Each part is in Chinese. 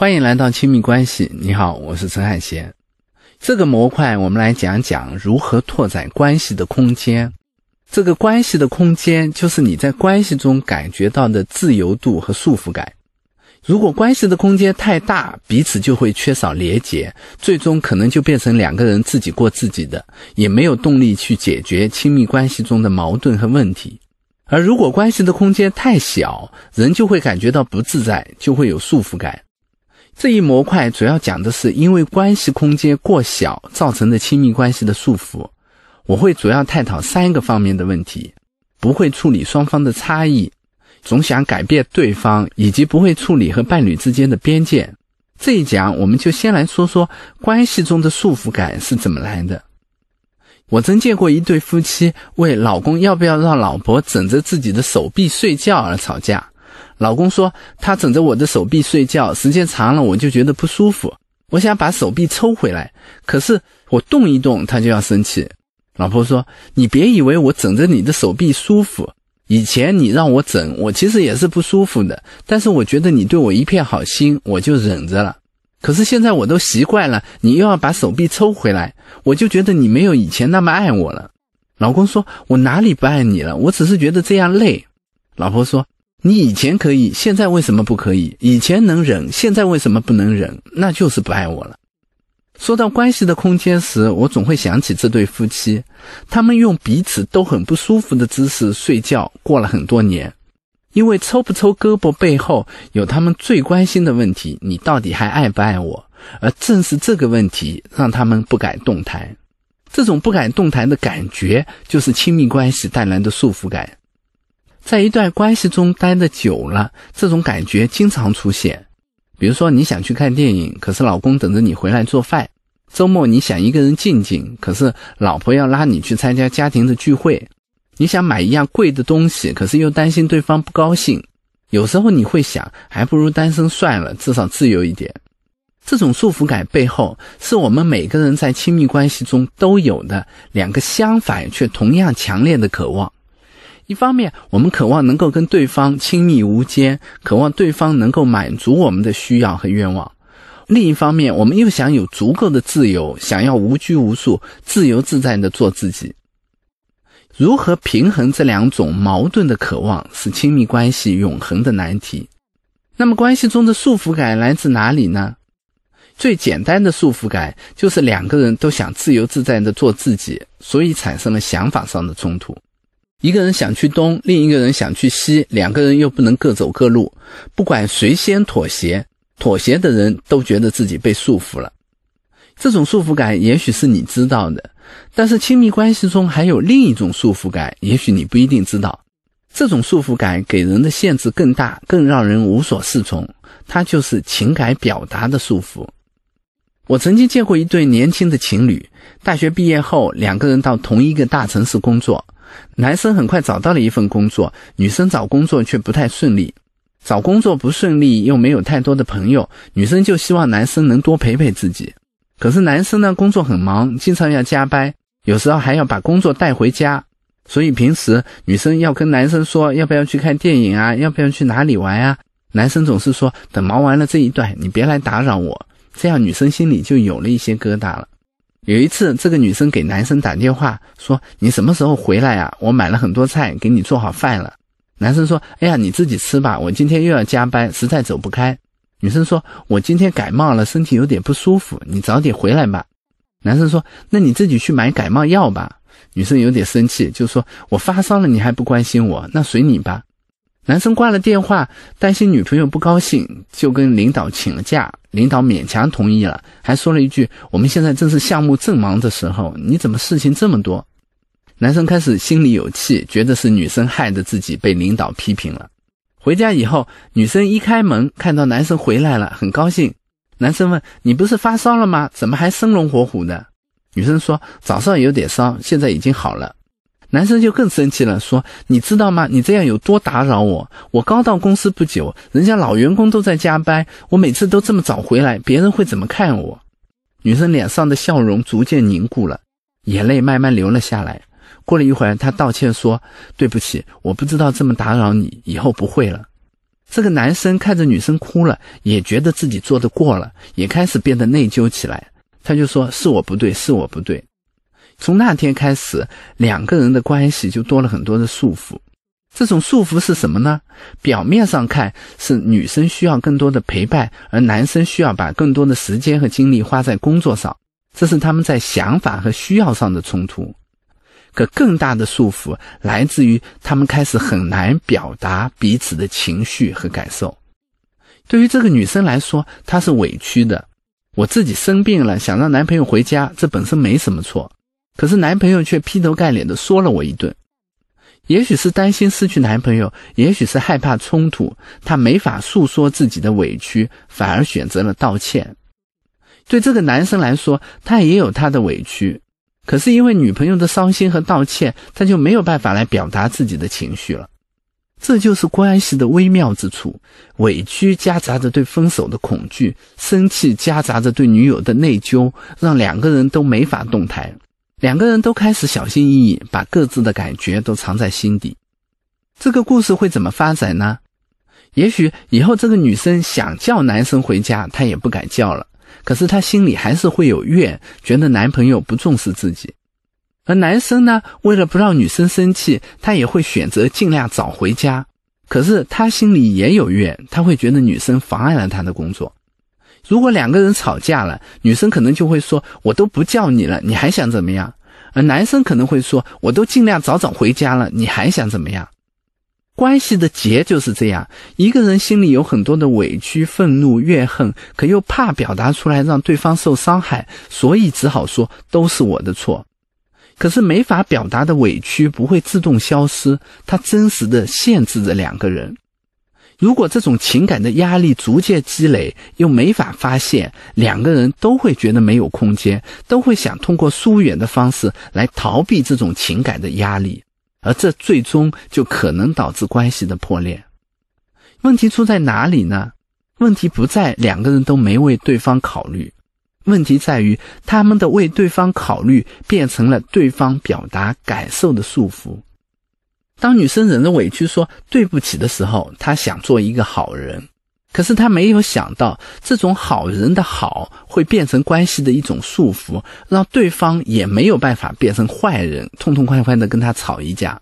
欢迎来到亲密关系。你好，我是陈海贤。这个模块，我们来讲讲如何拓展关系的空间。这个关系的空间，就是你在关系中感觉到的自由度和束缚感。如果关系的空间太大，彼此就会缺少连结，最终可能就变成两个人自己过自己的，也没有动力去解决亲密关系中的矛盾和问题。而如果关系的空间太小，人就会感觉到不自在，就会有束缚感。这一模块主要讲的是因为关系空间过小造成的亲密关系的束缚。我会主要探讨三个方面的问题：不会处理双方的差异，总想改变对方，以及不会处理和伴侣之间的边界。这一讲我们就先来说说关系中的束缚感是怎么来的。我曾见过一对夫妻为老公要不要让老婆枕着自己的手臂睡觉而吵架。老公说：“他枕着我的手臂睡觉，时间长了我就觉得不舒服。我想把手臂抽回来，可是我动一动他就要生气。”老婆说：“你别以为我枕着你的手臂舒服，以前你让我枕，我其实也是不舒服的。但是我觉得你对我一片好心，我就忍着了。可是现在我都习惯了，你又要把手臂抽回来，我就觉得你没有以前那么爱我了。”老公说：“我哪里不爱你了？我只是觉得这样累。”老婆说。你以前可以，现在为什么不可以？以前能忍，现在为什么不能忍？那就是不爱我了。说到关系的空间时，我总会想起这对夫妻，他们用彼此都很不舒服的姿势睡觉，过了很多年。因为抽不抽胳膊背后有他们最关心的问题：你到底还爱不爱我？而正是这个问题让他们不敢动弹。这种不敢动弹的感觉，就是亲密关系带来的束缚感。在一段关系中待的久了，这种感觉经常出现。比如说，你想去看电影，可是老公等着你回来做饭；周末你想一个人静静，可是老婆要拉你去参加家庭的聚会；你想买一样贵的东西，可是又担心对方不高兴。有时候你会想，还不如单身算了，至少自由一点。这种束缚感背后，是我们每个人在亲密关系中都有的两个相反却同样强烈的渴望。一方面，我们渴望能够跟对方亲密无间，渴望对方能够满足我们的需要和愿望；另一方面，我们又想有足够的自由，想要无拘无束、自由自在的做自己。如何平衡这两种矛盾的渴望，是亲密关系永恒的难题。那么，关系中的束缚感来自哪里呢？最简单的束缚感就是两个人都想自由自在的做自己，所以产生了想法上的冲突。一个人想去东，另一个人想去西，两个人又不能各走各路。不管谁先妥协，妥协的人都觉得自己被束缚了。这种束缚感也许是你知道的，但是亲密关系中还有另一种束缚感，也许你不一定知道。这种束缚感给人的限制更大，更让人无所适从。它就是情感表达的束缚。我曾经见过一对年轻的情侣，大学毕业后，两个人到同一个大城市工作。男生很快找到了一份工作，女生找工作却不太顺利。找工作不顺利，又没有太多的朋友，女生就希望男生能多陪陪自己。可是男生呢，工作很忙，经常要加班，有时候还要把工作带回家。所以平时女生要跟男生说要不要去看电影啊，要不要去哪里玩啊，男生总是说等忙完了这一段，你别来打扰我。这样女生心里就有了一些疙瘩了。有一次，这个女生给男生打电话说：“你什么时候回来呀？我买了很多菜，给你做好饭了。”男生说：“哎呀，你自己吃吧，我今天又要加班，实在走不开。”女生说：“我今天感冒了，身体有点不舒服，你早点回来吧。”男生说：“那你自己去买感冒药吧。”女生有点生气，就说：“我发烧了，你还不关心我，那随你吧。”男生挂了电话，担心女朋友不高兴，就跟领导请了假。领导勉强同意了，还说了一句：“我们现在正是项目正忙的时候，你怎么事情这么多？”男生开始心里有气，觉得是女生害得自己被领导批评了。回家以后，女生一开门看到男生回来了，很高兴。男生问：“你不是发烧了吗？怎么还生龙活虎的？”女生说：“早上有点烧，现在已经好了。”男生就更生气了，说：“你知道吗？你这样有多打扰我？我刚到公司不久，人家老员工都在加班，我每次都这么早回来，别人会怎么看我？”女生脸上的笑容逐渐凝固了，眼泪慢慢流了下来。过了一会儿，她道歉说：“对不起，我不知道这么打扰你，以后不会了。”这个男生看着女生哭了，也觉得自己做得过了，也开始变得内疚起来。他就说：“是我不对，是我不对。”从那天开始，两个人的关系就多了很多的束缚。这种束缚是什么呢？表面上看是女生需要更多的陪伴，而男生需要把更多的时间和精力花在工作上，这是他们在想法和需要上的冲突。可更大的束缚来自于他们开始很难表达彼此的情绪和感受。对于这个女生来说，她是委屈的。我自己生病了，想让男朋友回家，这本身没什么错，可是男朋友却劈头盖脸的说了我一顿。也许是担心失去男朋友，也许是害怕冲突，她没法诉说自己的委屈，反而选择了道歉。对这个男生来说，他也有他的委屈，可是因为女朋友的伤心和道歉，他就没有办法来表达自己的情绪了。这就是关系的微妙之处：委屈夹杂着对分手的恐惧，生气夹杂着对女友的内疚，让两个人都没法动弹。两个人都开始小心翼翼，把各自的感觉都藏在心底。这个故事会怎么发展呢？也许以后这个女生想叫男生回家，她也不敢叫了。可是她心里还是会有怨，觉得男朋友不重视自己。而男生呢，为了不让女生生气，他也会选择尽量早回家。可是他心里也有怨，他会觉得女生妨碍了他的工作。如果两个人吵架了，女生可能就会说：“我都不叫你了，你还想怎么样？”而男生可能会说：“我都尽量早早回家了，你还想怎么样？”关系的结就是这样：一个人心里有很多的委屈、愤怒、怨恨，可又怕表达出来让对方受伤害，所以只好说都是我的错。可是没法表达的委屈不会自动消失，它真实的限制着两个人。如果这种情感的压力逐渐积累，又没法发现，两个人都会觉得没有空间，都会想通过疏远的方式来逃避这种情感的压力，而这最终就可能导致关系的破裂。问题出在哪里呢？问题不在两个人都没为对方考虑，问题在于他们的为对方考虑变成了对方表达感受的束缚。当女生忍着委屈说对不起的时候，她想做一个好人，可是她没有想到，这种好人的好会变成关系的一种束缚，让对方也没有办法变成坏人，痛痛快快的跟他吵一架。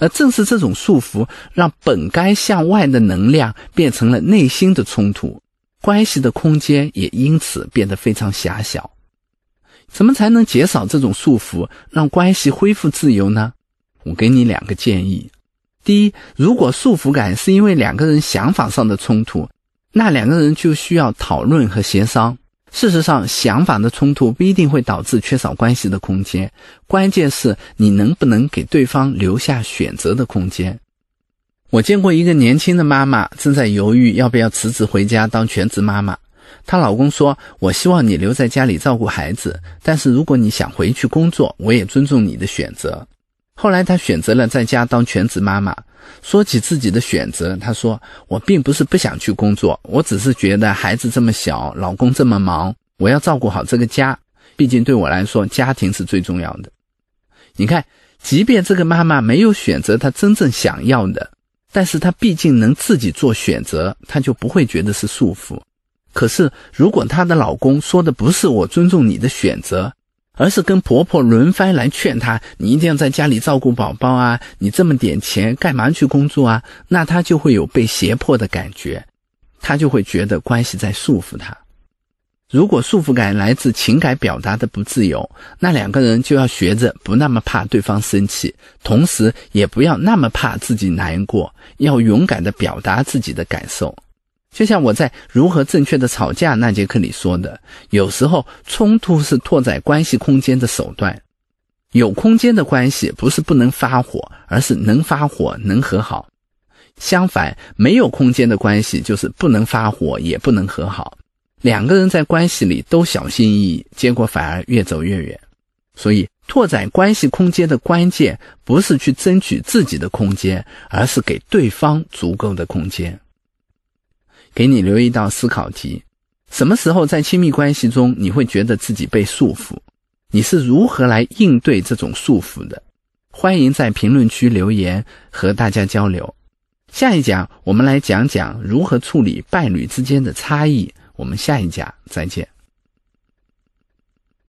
而正是这种束缚，让本该向外的能量变成了内心的冲突，关系的空间也因此变得非常狭小。怎么才能减少这种束缚，让关系恢复自由呢？我给你两个建议：第一，如果束缚感是因为两个人想法上的冲突，那两个人就需要讨论和协商。事实上，想法的冲突不一定会导致缺少关系的空间，关键是你能不能给对方留下选择的空间。我见过一个年轻的妈妈正在犹豫要不要辞职回家当全职妈妈，她老公说：“我希望你留在家里照顾孩子，但是如果你想回去工作，我也尊重你的选择。”后来，她选择了在家当全职妈妈。说起自己的选择，她说：“我并不是不想去工作，我只是觉得孩子这么小，老公这么忙，我要照顾好这个家。毕竟对我来说，家庭是最重要的。”你看，即便这个妈妈没有选择她真正想要的，但是她毕竟能自己做选择，她就不会觉得是束缚。可是，如果她的老公说的不是“我尊重你的选择”，而是跟婆婆轮番来劝她，你一定要在家里照顾宝宝啊！你这么点钱，干嘛去工作啊？那她就会有被胁迫的感觉，她就会觉得关系在束缚她。如果束缚感来自情感表达的不自由，那两个人就要学着不那么怕对方生气，同时也不要那么怕自己难过，要勇敢的表达自己的感受。就像我在如何正确的吵架那节课里说的，有时候冲突是拓展关系空间的手段。有空间的关系不是不能发火，而是能发火能和好。相反，没有空间的关系就是不能发火也不能和好。两个人在关系里都小心翼翼，结果反而越走越远。所以，拓展关系空间的关键不是去争取自己的空间，而是给对方足够的空间。给你留一道思考题：什么时候在亲密关系中你会觉得自己被束缚？你是如何来应对这种束缚的？欢迎在评论区留言和大家交流。下一讲我们来讲讲如何处理伴侣之间的差异。我们下一讲再见。